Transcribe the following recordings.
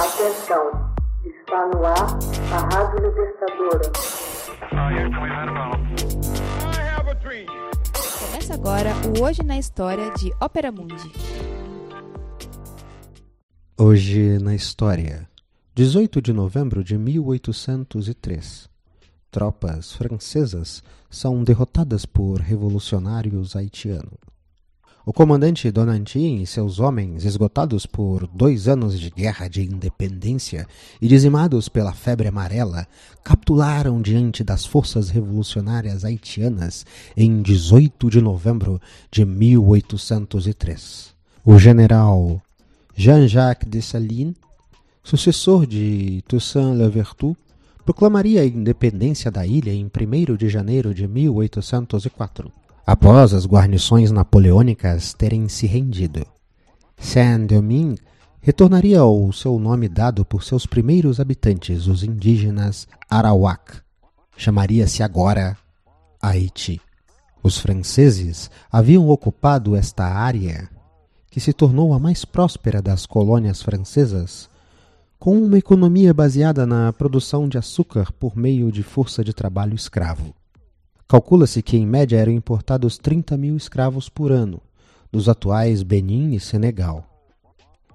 Atenção, está no ar a Rádio Libertadora. Começa agora o Hoje na História de Ópera Mundi. Hoje na História, 18 de novembro de 1803. Tropas francesas são derrotadas por revolucionários haitianos. O comandante Donantin e seus homens, esgotados por dois anos de guerra de independência e dizimados pela febre amarela, capitularam diante das forças revolucionárias haitianas em 18 de novembro de 1803. O general Jean-Jacques Dessalines, sucessor de Toussaint Louverture, proclamaria a independência da ilha em 1 de janeiro de 1804 após as guarnições napoleônicas terem se rendido. Saint-Domingue retornaria ao seu nome dado por seus primeiros habitantes, os indígenas Arawak. Chamaria-se agora Haiti. Os franceses haviam ocupado esta área, que se tornou a mais próspera das colônias francesas, com uma economia baseada na produção de açúcar por meio de força de trabalho escravo. Calcula-se que, em média, eram importados 30 mil escravos por ano, dos atuais Benin e Senegal.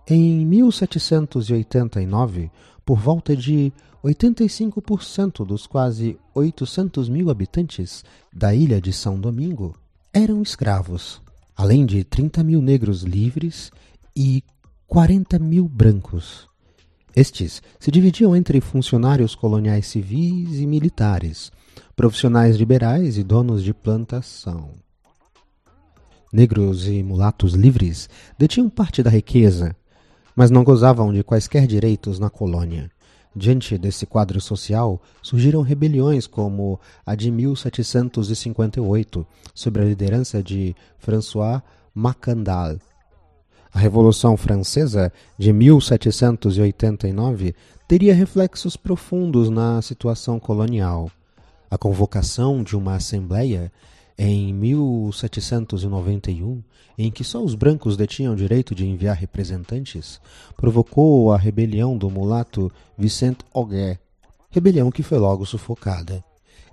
Em 1789, por volta de 85% dos quase 800 mil habitantes da ilha de São Domingo eram escravos, além de 30 mil negros livres e 40 mil brancos. Estes se dividiam entre funcionários coloniais civis e militares, profissionais liberais e donos de plantação. Negros e mulatos livres detinham parte da riqueza, mas não gozavam de quaisquer direitos na colônia. Diante desse quadro social, surgiram rebeliões como a de 1758, sob a liderança de François Macandal. A Revolução Francesa de 1789 teria reflexos profundos na situação colonial. A convocação de uma assembleia em 1791, em que só os brancos detinham direito de enviar representantes, provocou a rebelião do mulato Vicente Auguet, rebelião que foi logo sufocada.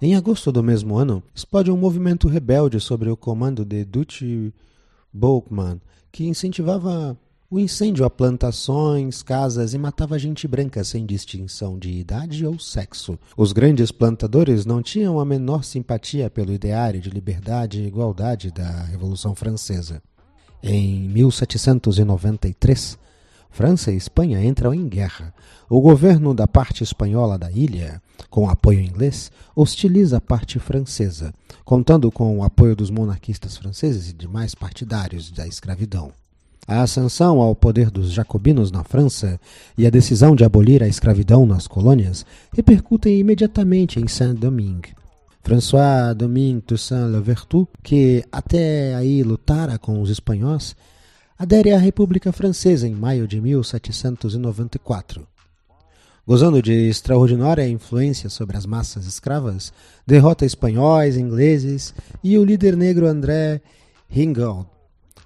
Em agosto do mesmo ano, explode um movimento rebelde sobre o comando de Duchy Bolkman, que incentivava o incêndio a plantações, casas e matava gente branca sem distinção de idade ou sexo. Os grandes plantadores não tinham a menor simpatia pelo ideário de liberdade e igualdade da Revolução Francesa. Em 1793, França e Espanha entram em guerra. O governo da parte espanhola da ilha, com apoio inglês, hostiliza a parte francesa, contando com o apoio dos monarquistas franceses e demais partidários da escravidão. A ascensão ao poder dos jacobinos na França e a decisão de abolir a escravidão nas colônias repercutem imediatamente em Saint-Domingue. François Domingue Toussaint Louverture, que até aí lutara com os espanhóis, adere à República Francesa em maio de 1794. Gozando de extraordinária influência sobre as massas escravas, derrota espanhóis, ingleses e o líder negro André Ringold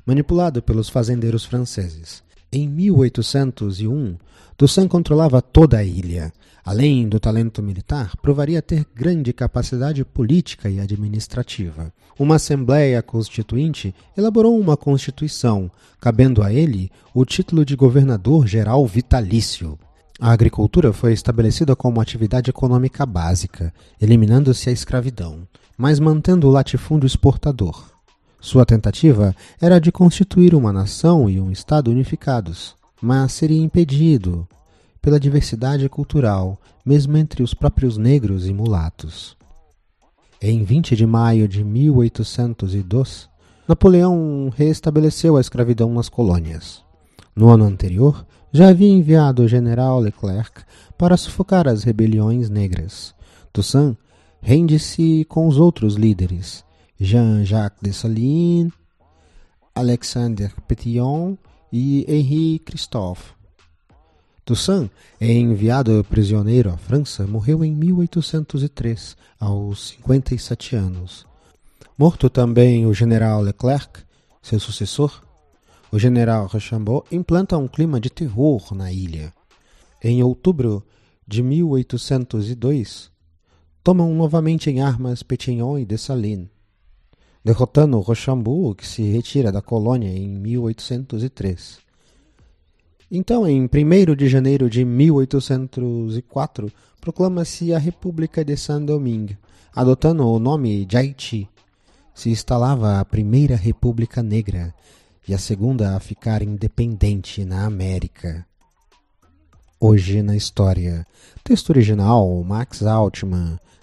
manipulado pelos fazendeiros franceses. Em 1801, Toussaint controlava toda a ilha. Além do talento militar, provaria ter grande capacidade política e administrativa. Uma Assembleia Constituinte elaborou uma Constituição, cabendo a ele o título de governador-geral vitalício. A agricultura foi estabelecida como atividade econômica básica, eliminando-se a escravidão, mas mantendo o latifúndio exportador. Sua tentativa era de constituir uma nação e um Estado unificados, mas seria impedido pela diversidade cultural, mesmo entre os próprios negros e mulatos. Em 20 de maio de 1802, Napoleão reestabeleceu a escravidão nas colônias. No ano anterior, já havia enviado o general Leclerc para sufocar as rebeliões negras. Toussaint rende-se com os outros líderes, Jean-Jacques Dessalines, Alexander Petillon e Henri Christophe. Toussaint, enviado prisioneiro à França, morreu em 1803, aos 57 anos. Morto também o general Leclerc, seu sucessor, o general Rochambeau implanta um clima de terror na ilha. Em outubro de 1802, tomam novamente em armas Petignon e Dessalines, derrotando Rochambeau, que se retira da colônia em 1803. Então, em 1 de janeiro de 1804, proclama-se a República de Saint-Domingue, adotando o nome de Haiti. Se instalava a primeira República Negra e a segunda a ficar independente na América. Hoje na História. Texto original Max Altman.